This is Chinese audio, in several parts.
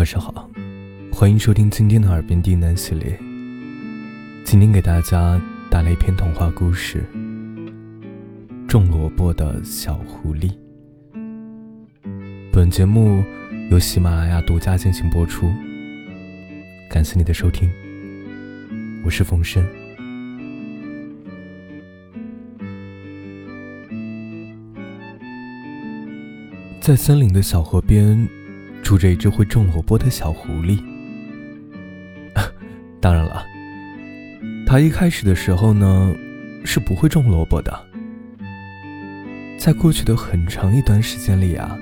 晚上好，欢迎收听今天的耳边低喃系列。今天给大家带来一篇童话故事《种萝卜的小狐狸》。本节目由喜马拉雅独家进行播出，感谢你的收听，我是冯生。在森林的小河边，住着一只会种萝卜的小狐狸。当然了，它一开始的时候呢，是不会种萝卜的。在过去的很长一段时间里啊，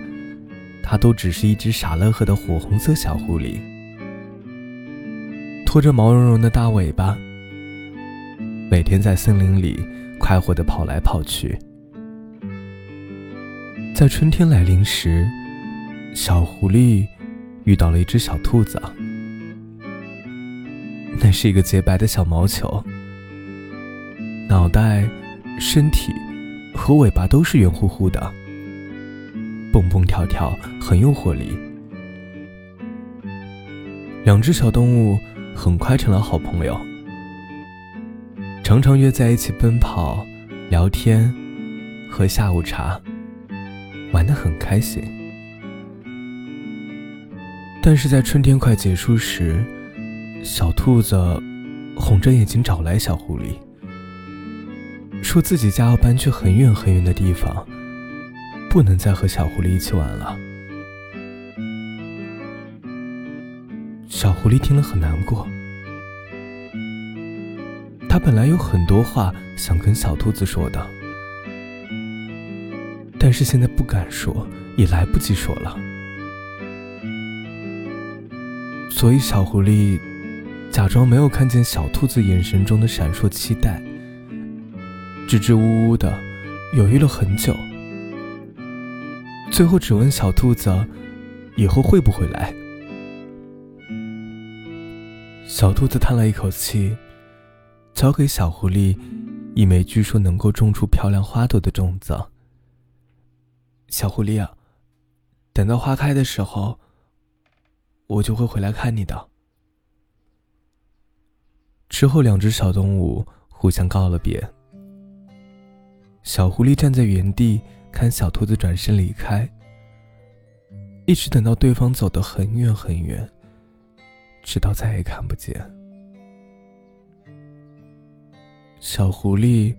它都只是一只傻乐呵的火红色小狐狸，拖着毛茸茸的大尾巴，每天在森林里快活地跑来跑去。在春天来临时，小狐狸遇到了一只小兔子。那是一个洁白的小毛球，脑袋、身体和尾巴都是圆乎乎的，蹦蹦跳跳，很有活力。两只小动物很快成了好朋友，常常约在一起奔跑、聊天、喝下午茶。玩得很开心，但是在春天快结束时，小兔子红着眼睛找来小狐狸，说自己家要搬去很远很远的地方，不能再和小狐狸一起玩了。小狐狸听了很难过，他本来有很多话想跟小兔子说的。但是现在不敢说，也来不及说了。所以小狐狸假装没有看见小兔子眼神中的闪烁期待，支支吾吾的犹豫了很久，最后只问小兔子以后会不会来。小兔子叹了一口气，交给小狐狸一枚据说能够种出漂亮花朵的种子。小狐狸啊，等到花开的时候，我就会回来看你的。之后，两只小动物互相告了别。小狐狸站在原地看小兔子转身离开，一直等到对方走得很远很远，直到再也看不见。小狐狸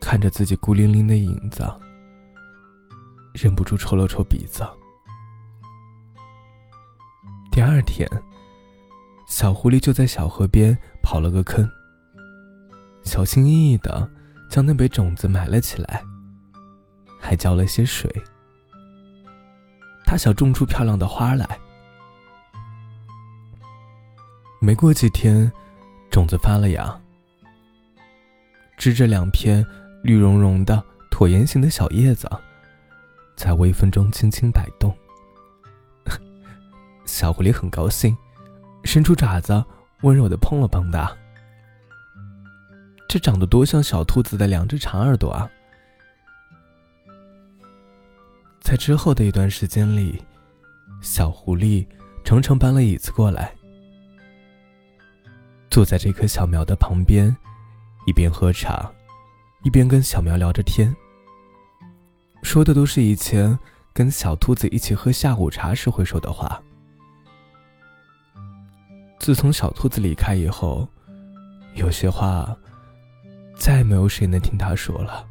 看着自己孤零零的影子。忍不住抽了抽鼻子。第二天，小狐狸就在小河边刨了个坑，小心翼翼的将那枚种子埋了起来，还浇了些水。他想种出漂亮的花来。没过几天，种子发了芽，织着两片绿茸茸的椭圆形的小叶子。在微风中轻轻摆动，小狐狸很高兴，伸出爪子，温柔的碰了碰它。这长得多像小兔子的两只长耳朵啊！在之后的一段时间里，小狐狸常常搬了椅子过来，坐在这棵小苗的旁边，一边喝茶，一边跟小苗聊着天。说的都是以前跟小兔子一起喝下午茶时会说的话。自从小兔子离开以后，有些话再也没有谁能听他说了。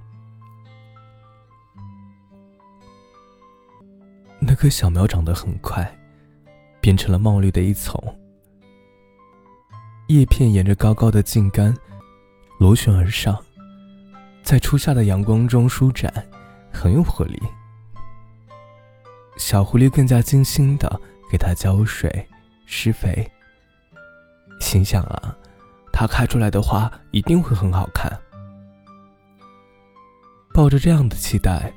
那棵小苗长得很快，变成了茂绿的一丛，叶片沿着高高的茎干螺旋而上，在初夏的阳光中舒展。很有活力。小狐狸更加精心的给它浇水、施肥，心想啊，它开出来的花一定会很好看。抱着这样的期待，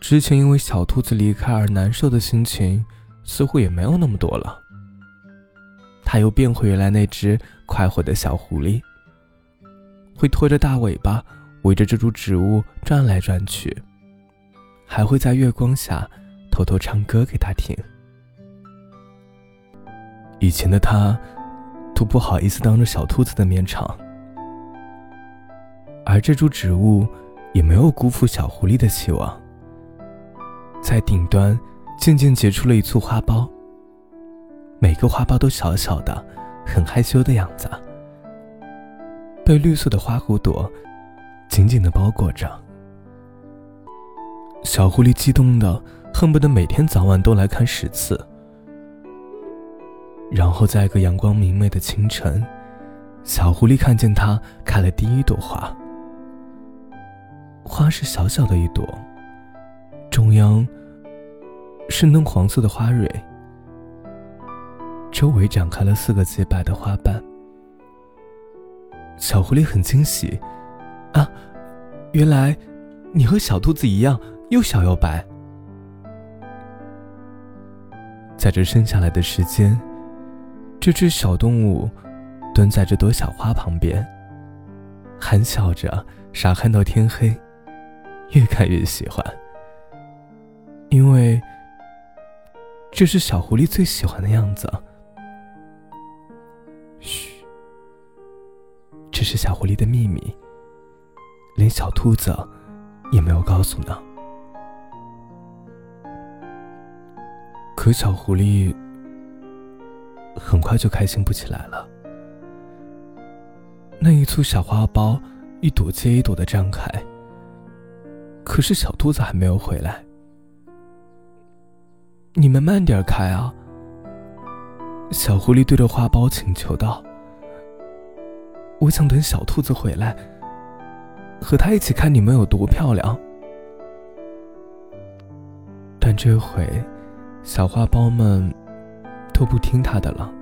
之前因为小兔子离开而难受的心情似乎也没有那么多了。它又变回原来那只快活的小狐狸，会拖着大尾巴围着这株植物转来转去。还会在月光下偷偷唱歌给它听。以前的他都不好意思当着小兔子的面唱，而这株植物也没有辜负小狐狸的期望，在顶端渐渐结出了一簇花苞。每个花苞都小小的，很害羞的样子，被绿色的花骨朵紧紧的包裹着。小狐狸激动的恨不得每天早晚都来看十次。然后在一个阳光明媚的清晨，小狐狸看见它开了第一朵花。花是小小的一朵，中央是嫩黄色的花蕊，周围展开了四个洁白的花瓣。小狐狸很惊喜，啊，原来你和小兔子一样，又小又白。在这剩下来的时间。这只小动物蹲在这朵小花旁边，含笑着傻看到天黑，越看越喜欢，因为这是小狐狸最喜欢的样子。嘘，这是小狐狸的秘密，连小兔子也没有告诉呢。可小狐狸。很快就开心不起来了。那一簇小花苞，一朵接一朵的绽开。可是小兔子还没有回来。你们慢点开啊！小狐狸对着花苞请求道：“我想等小兔子回来，和他一起看你们有多漂亮。”但这回，小花苞们。都不听他的了，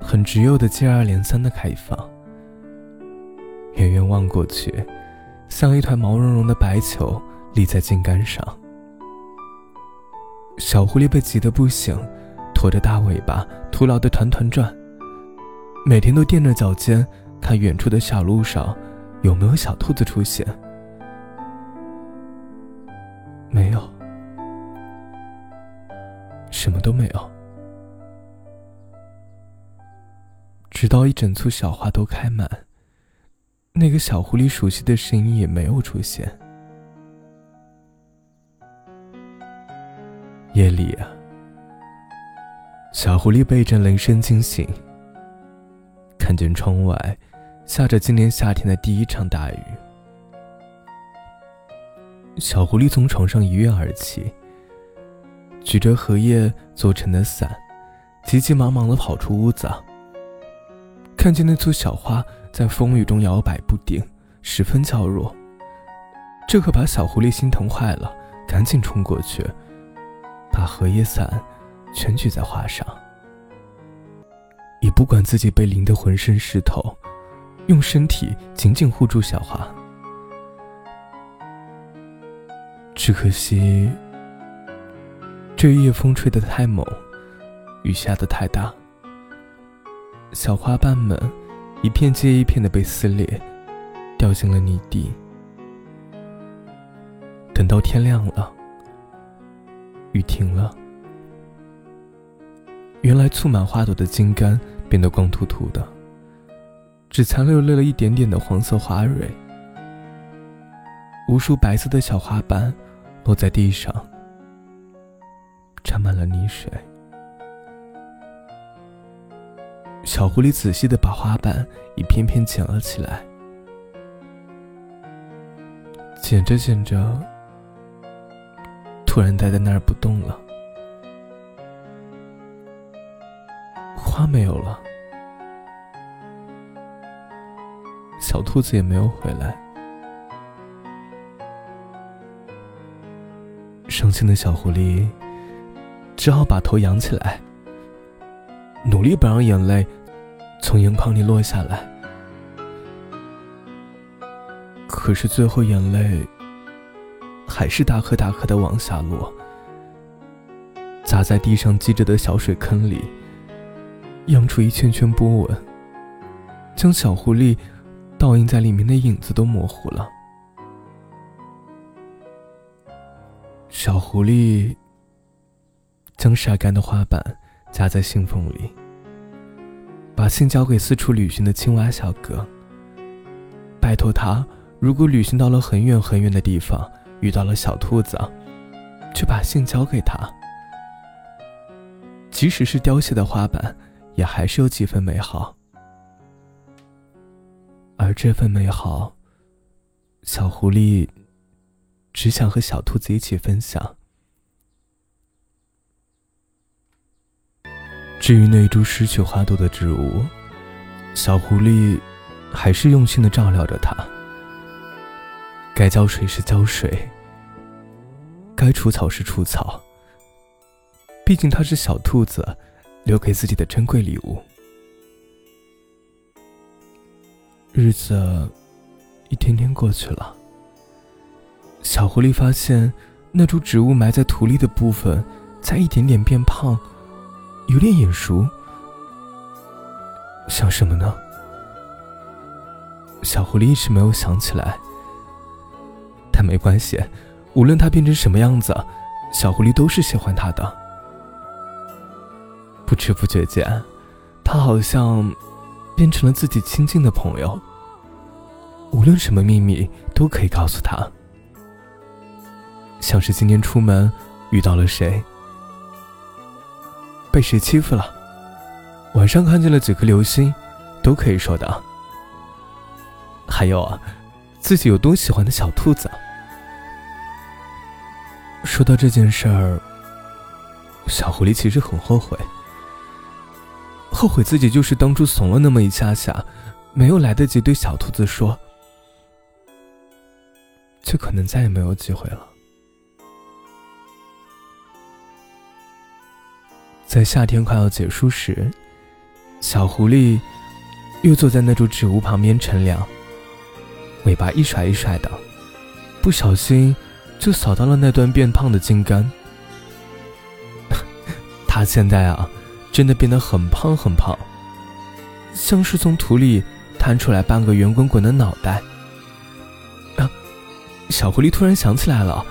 很执拗的接二连三的开放。远远望过去，像一团毛茸茸的白球立在茎杆上。小狐狸被急得不行，拖着大尾巴徒劳的团团转，每天都踮着脚尖看远处的小路上有没有小兔子出现。没有。什么都没有，直到一整簇小花都开满，那个小狐狸熟悉的声音也没有出现。夜里啊，小狐狸被一阵雷声惊醒，看见窗外下着今年夏天的第一场大雨。小狐狸从床上一跃而起。举着荷叶做成的伞，急急忙忙地跑出屋子。看见那簇小花在风雨中摇摆不定，十分娇弱。这可把小狐狸心疼坏了，赶紧冲过去，把荷叶伞全举在花上，也不管自己被淋得浑身湿透，用身体紧紧护住小花。只可惜。这夜风吹得太猛，雨下得太大，小花瓣们一片接一片的被撕裂，掉进了泥地。等到天亮了，雨停了，原来簇满花朵的茎干变得光秃秃的，只残留了一点点的黄色花蕊，无数白色的小花瓣落在地上。沾满了泥水，小狐狸仔细的把花瓣一片片捡了起来，捡着捡着，突然呆在那儿不动了。花没有了，小兔子也没有回来，伤心的小狐狸。只好把头仰起来，努力不让眼泪从眼眶里落下来。可是最后，眼泪还是大颗大颗的往下落，砸在地上积着的小水坑里，漾出一圈圈波纹，将小狐狸倒映在里面的影子都模糊了。小狐狸。将晒干的花瓣夹在信封里，把信交给四处旅行的青蛙小哥，拜托他，如果旅行到了很远很远的地方，遇到了小兔子，就把信交给他。即使是凋谢的花瓣，也还是有几分美好。而这份美好，小狐狸只想和小兔子一起分享。至于那株失去花朵的植物，小狐狸还是用心的照料着它。该浇水时浇水，该除草时除草。毕竟它是小兔子留给自己的珍贵礼物。日子一天天过去了，小狐狸发现那株植物埋在土里的部分在一点点变胖，有点眼熟。像什么呢？小狐狸一时没有想起来，但没关系，无论他变成什么样子，小狐狸都是喜欢他的。不知不觉间，他好像……变成了自己亲近的朋友，无论什么秘密都可以告诉他。像是今天出门遇到了谁，被谁欺负了，晚上看见了几颗流星，都可以说的。还有啊，自己有多喜欢的小兔子。说到这件事儿，小狐狸其实很后悔。后悔自己就是当初怂了那么一下下，没有来得及对小兔子说，就可能再也没有机会了。在夏天快要结束时，小狐狸又坐在那株植物旁边乘凉，尾巴一甩一甩的，不小心就扫到了那段变胖的茎干。它现在啊。真的变得很胖很胖，像是从土里探出来半个圆滚滚的脑袋。啊！小狐狸突然想起来了，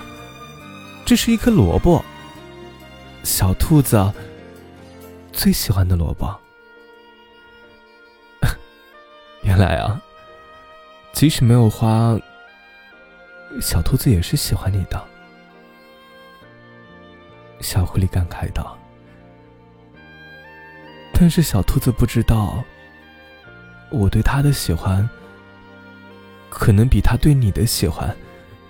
这是一颗萝卜，小兔子最喜欢的萝卜。原来啊，即使没有花，小兔子也是喜欢你的。小狐狸感慨道。但是小兔子不知道，我对它的喜欢，可能比它对你的喜欢，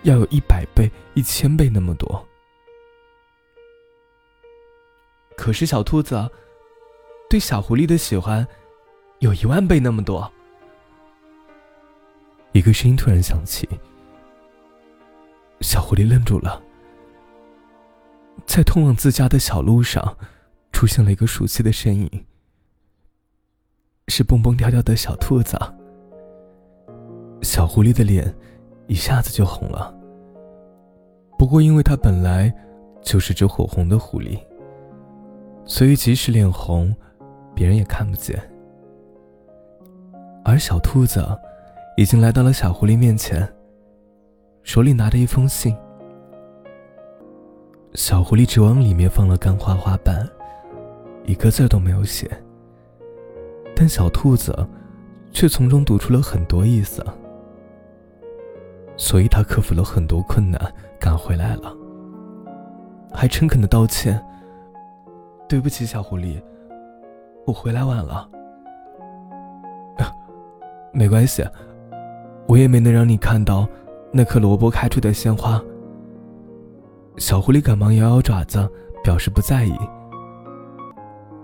要有一百倍、一千倍那么多。可是小兔子对小狐狸的喜欢，有一万倍那么多。一个声音突然响起，小狐狸愣住了，在通往自家的小路上，出现了一个熟悉的身影。是蹦蹦跳跳的小兔子，小狐狸的脸一下子就红了。不过，因为它本来就是只火红的狐狸，所以即使脸红，别人也看不见。而小兔子已经来到了小狐狸面前，手里拿着一封信。小狐狸只往里面放了干花花瓣，一个字都没有写。但小兔子却从中读出了很多意思，所以他克服了很多困难，赶回来了，还诚恳的道歉：“对不起，小狐狸，我回来晚了。”没关系，我也没能让你看到那颗萝卜开出的鲜花。小狐狸赶忙摇摇爪子，表示不在意，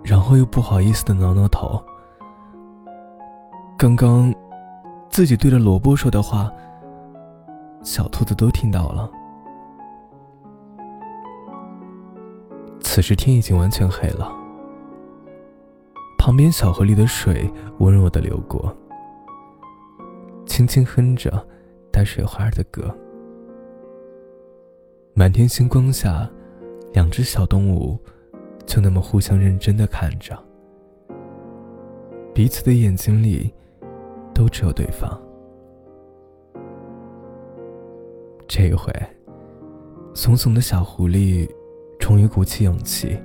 然后又不好意思的挠挠头。刚刚，自己对着萝卜说的话，小兔子都听到了。此时天已经完全黑了，旁边小河里的水温柔的流过，轻轻哼着带水花的歌。满天星光下，两只小动物就那么互相认真的看着，彼此的眼睛里。都只有对方。这一回，怂怂的小狐狸终于鼓起勇气，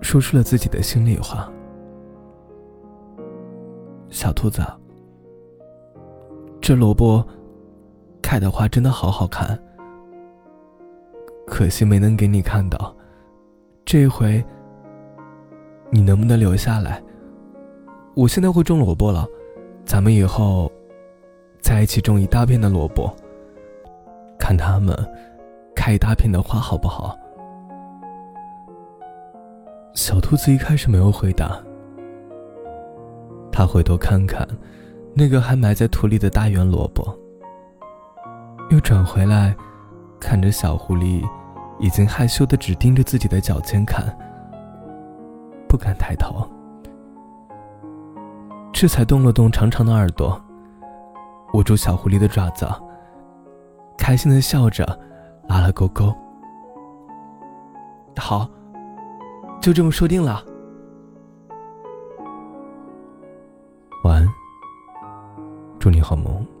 说出了自己的心里话：“小兔子，这萝卜开的花真的好好看，可惜没能给你看到。这回你能不能留下来？我现在会种萝卜了，咱们以后在一起种一大片的萝卜，看它们开一大片的花，好不好？”小兔子一开始没有回答，他回头看看那个还埋在土里的大圆萝卜，又转回来，看着小狐狸已经害羞的只盯着自己的脚尖看，不敢抬头。这才动了动长长的耳朵，握住小狐狸的爪子，开心的笑着，拉了勾勾。好。就这么说定了。晚安，祝你好梦。